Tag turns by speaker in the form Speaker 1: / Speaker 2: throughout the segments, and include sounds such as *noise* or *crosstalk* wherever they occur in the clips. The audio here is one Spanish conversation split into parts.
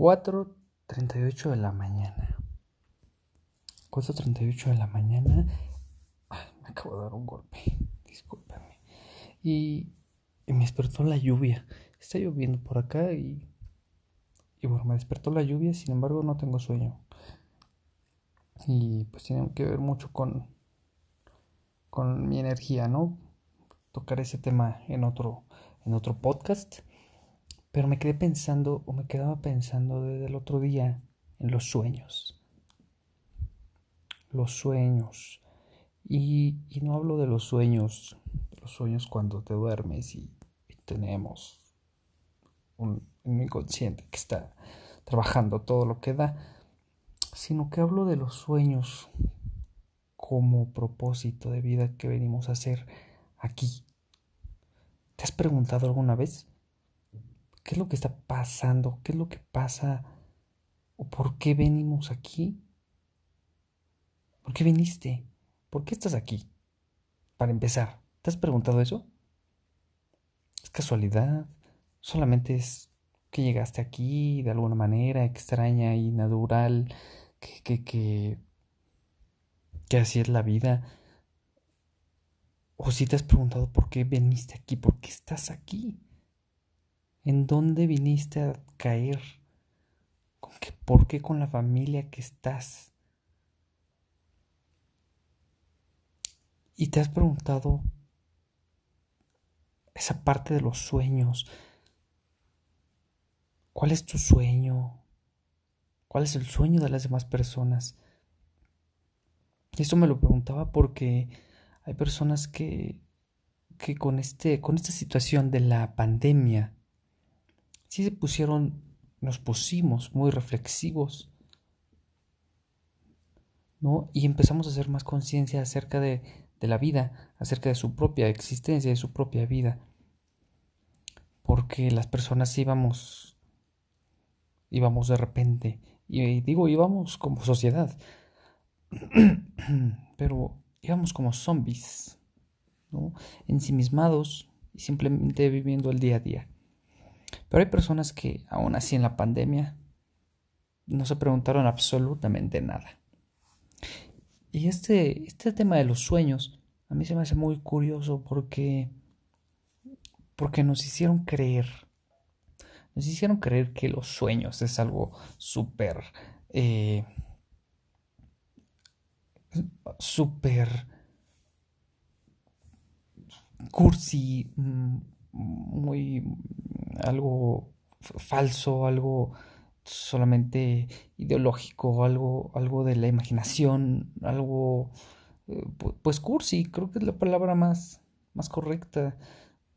Speaker 1: 4.38 de la mañana. 4.38 de la mañana. me acabo de dar un golpe. Discúlpame. Y, y, me despertó la lluvia. Está lloviendo por acá y. Y bueno, me despertó la lluvia, sin embargo no tengo sueño. Y pues tiene que ver mucho con. con mi energía, ¿no? Tocar ese tema en otro. en otro podcast. Pero me quedé pensando, o me quedaba pensando desde el otro día, en los sueños. Los sueños. Y, no hablo de los sueños, los sueños cuando te duermes y, tenemos un, un, inconsciente que está trabajando todo lo que da, sino que hablo de los sueños como propósito de vida que venimos a hacer aquí. ¿Te has preguntado alguna vez? ¿Qué es lo que está pasando? ¿Qué es lo que pasa? ¿O por qué venimos aquí? ¿Por qué viniste? ¿Por qué estás aquí? Para empezar, ¿te has preguntado eso? ¿Es casualidad? ¿Solamente es que llegaste aquí de alguna manera extraña y natural? Que, que, que, que así es la vida. O si te has preguntado por qué viniste aquí, por qué estás aquí. ¿En dónde viniste a caer? ¿Con qué, ¿Por qué con la familia que estás? Y te has preguntado esa parte de los sueños. ¿Cuál es tu sueño? ¿Cuál es el sueño de las demás personas? Esto me lo preguntaba porque hay personas que, que con, este, con esta situación de la pandemia sí se pusieron, nos pusimos muy reflexivos, ¿no? Y empezamos a hacer más conciencia acerca de, de la vida, acerca de su propia existencia, de su propia vida. Porque las personas íbamos, íbamos de repente, y digo íbamos como sociedad, *clears throat* pero íbamos como zombies, ¿no? ensimismados y simplemente viviendo el día a día. Pero hay personas que, aún así en la pandemia, no se preguntaron absolutamente nada. Y este, este tema de los sueños a mí se me hace muy curioso porque, porque nos hicieron creer, nos hicieron creer que los sueños es algo súper, eh, súper cursi, mm, muy algo falso, algo solamente ideológico, algo, algo de la imaginación, algo eh, pues cursi, creo que es la palabra más, más correcta,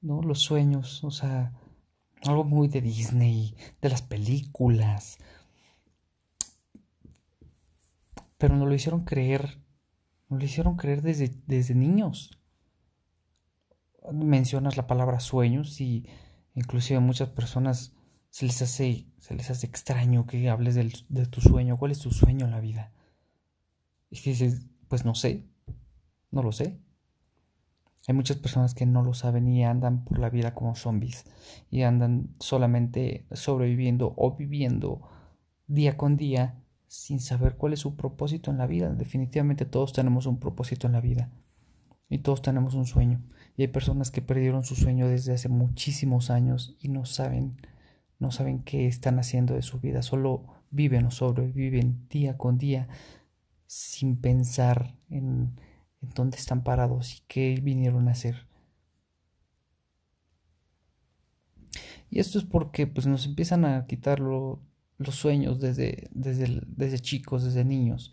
Speaker 1: ¿no? Los sueños, o sea, algo muy de Disney, de las películas. Pero nos lo hicieron creer, nos lo hicieron creer desde, desde niños. Mencionas la palabra sueños y Inclusive a muchas personas se les hace, se les hace extraño que hables de tu sueño. ¿Cuál es tu sueño en la vida? Y dices, pues no sé, no lo sé. Hay muchas personas que no lo saben y andan por la vida como zombies y andan solamente sobreviviendo o viviendo día con día sin saber cuál es su propósito en la vida. Definitivamente todos tenemos un propósito en la vida y todos tenemos un sueño. Y hay personas que perdieron su sueño desde hace muchísimos años y no saben, no saben qué están haciendo de su vida, solo viven o sobreviven día con día sin pensar en, dónde están parados y qué vinieron a hacer. Y esto es porque pues, nos empiezan a quitar los sueños desde, desde, desde chicos, desde niños,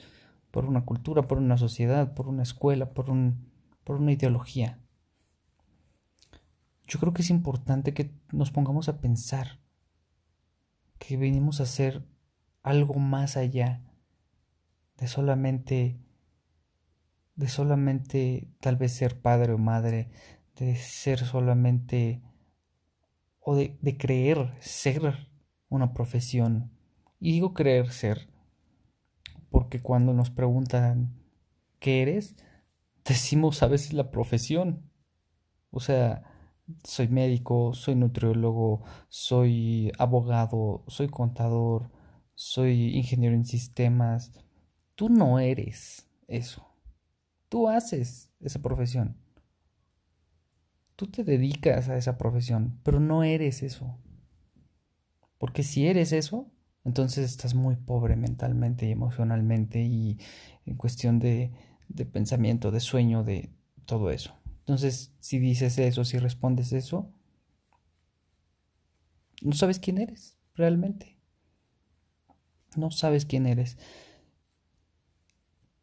Speaker 1: por una cultura, por una sociedad, por una escuela, por, un, por una ideología yo creo que es importante que nos pongamos a pensar que venimos a hacer algo más allá de solamente de solamente tal vez ser padre o madre, de ser solamente o de, de creer ser una profesión. Y digo creer ser, porque cuando nos preguntan qué eres, decimos a veces la profesión. O sea, soy médico, soy nutriólogo, soy abogado, soy contador, soy ingeniero en sistemas. Tú no eres eso. Tú haces esa profesión. Tú te dedicas a esa profesión, pero no eres eso. Porque si eres eso, entonces estás muy pobre mentalmente y emocionalmente y en cuestión de, de pensamiento, de sueño, de todo eso. Entonces, si dices eso, si respondes eso, no sabes quién eres realmente. No sabes quién eres.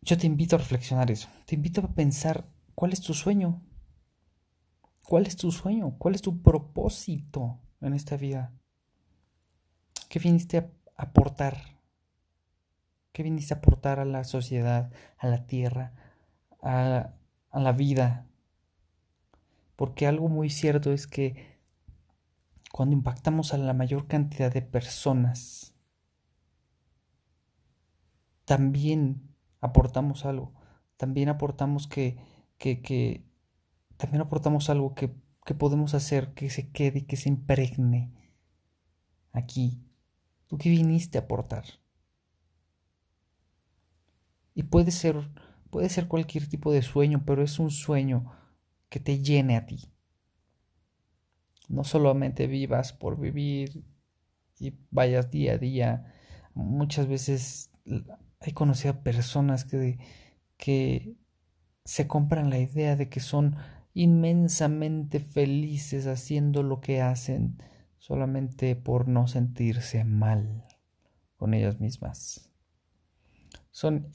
Speaker 1: Yo te invito a reflexionar eso. Te invito a pensar cuál es tu sueño. ¿Cuál es tu sueño? ¿Cuál es tu propósito en esta vida? ¿Qué viniste a aportar? ¿Qué viniste a aportar a la sociedad, a la tierra, a, la vida? Porque algo muy cierto es que cuando impactamos a la mayor cantidad de personas, también aportamos algo, también aportamos que, que, que también aportamos algo que, que podemos hacer que se quede y que se impregne aquí. ¿Tú qué viniste a aportar? Y puede ser, puede ser cualquier tipo de sueño, pero es un sueño que te llene a ti. No solamente vivas por vivir y vayas día a día. Muchas veces he conocido a personas que, que se compran la idea de que son inmensamente felices haciendo lo que hacen solamente por no sentirse mal con ellas mismas. Son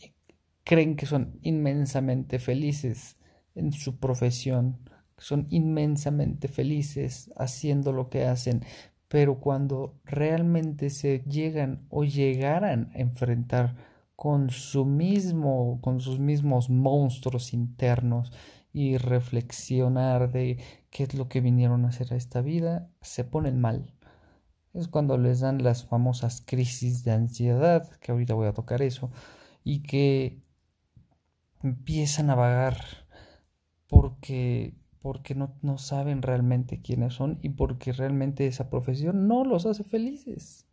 Speaker 1: creen que son inmensamente felices en su profesión, son inmensamente felices haciendo lo que hacen, pero cuando realmente se llegan o llegaran a enfrentar con su mismo, con sus mismos monstruos internos y reflexionar de qué es lo que vinieron a hacer a esta vida, se ponen mal. Es cuando les dan las famosas crisis de ansiedad, que ahorita voy a tocar eso, y que empiezan a vagar porque porque no, no saben realmente quiénes son y porque realmente esa profesión no los hace felices.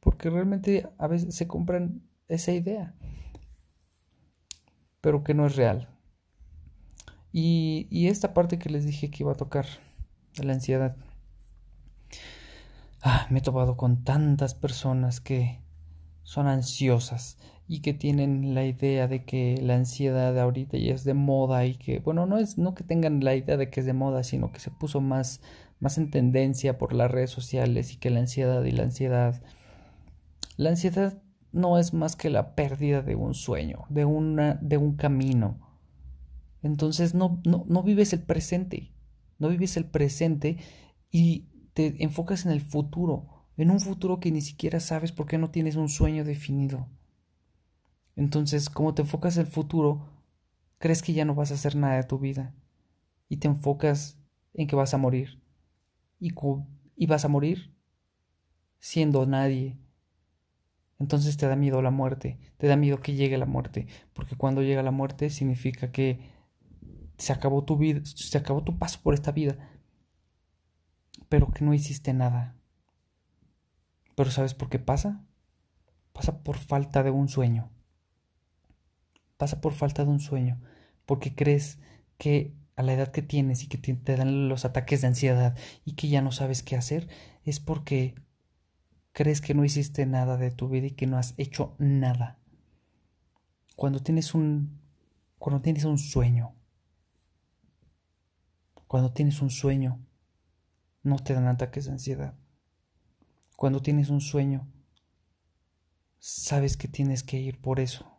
Speaker 1: Porque realmente a veces se compran esa idea, pero que no es real. Y, y esta parte que les dije que iba a tocar, la ansiedad. Ah, me he topado con tantas personas que son ansiosas y que tienen la idea de que la ansiedad ahorita ya es de moda y que, bueno, no es no que tengan la idea de que es de moda, sino que se puso más más en tendencia por las redes sociales y que la ansiedad y la ansiedad la ansiedad no es más que la pérdida de un sueño, de una de un camino. Entonces no no no vives el presente, no vives el presente y te enfocas en el futuro, en un futuro que ni siquiera sabes por qué no tienes un sueño definido. Entonces, como te enfocas en el futuro, crees que ya no vas a hacer nada de tu vida y te enfocas en que vas a morir. Y, y vas a morir siendo nadie. Entonces te da miedo la muerte, te da miedo que llegue la muerte, porque cuando llega la muerte significa que se acabó tu vida, se acabó tu paso por esta vida, pero que no hiciste nada. Pero ¿sabes por qué pasa? Pasa por falta de un sueño pasa por falta de un sueño, porque crees que a la edad que tienes y que te dan los ataques de ansiedad y que ya no sabes qué hacer, es porque crees que no hiciste nada de tu vida y que no has hecho nada. Cuando tienes un cuando tienes un sueño, cuando tienes un sueño, no te dan ataques de ansiedad. Cuando tienes un sueño, sabes que tienes que ir por eso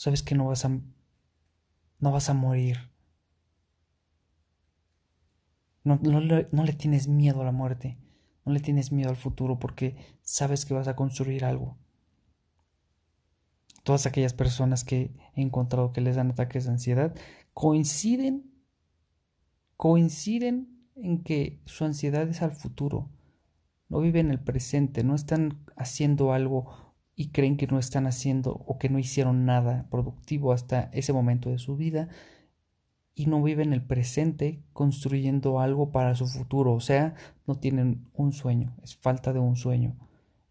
Speaker 1: sabes que no vas a no vas a morir. No, no, no, le tienes miedo a la muerte, no le tienes miedo al futuro porque sabes que vas a construir algo. Todas aquellas personas que he encontrado que les dan ataques de ansiedad coinciden, coinciden en que su ansiedad es al futuro. No viven el presente, no están haciendo algo y creen que no están haciendo o que no hicieron nada productivo hasta ese momento de su vida y no viven el presente construyendo algo para su futuro, o sea, no tienen un sueño, es falta de un sueño.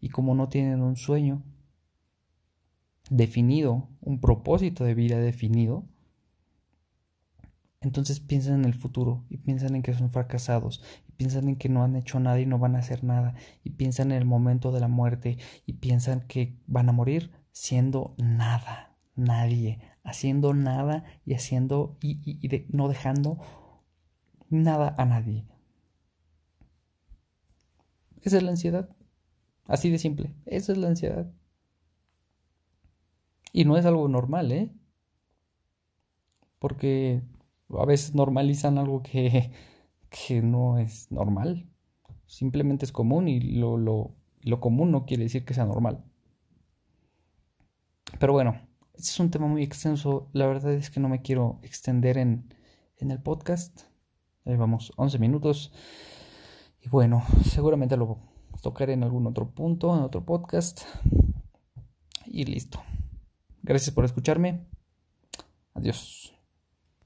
Speaker 1: Y como no tienen un sueño definido, un propósito de vida definido, entonces piensan en el futuro y piensan en que son fracasados y piensan en que no han hecho nada y no van a hacer nada y piensan en el momento de la muerte y piensan que van a morir siendo nada, nadie, haciendo nada y haciendo y, no dejando nada a nadie. Esa es la ansiedad. Así de simple. Esa es la ansiedad. Y no es algo normal, ¿eh? Porque a veces normalizan algo que, *laughs* que no es normal. Simplemente es común y lo, lo, lo común no quiere decir que sea normal. Pero bueno, este es un tema muy extenso. La verdad es que no me quiero extender en, en el podcast. Ahí vamos, 11 minutos. Y bueno, seguramente lo tocaré en algún otro punto, en otro podcast. Y listo. Gracias por escucharme. Adiós.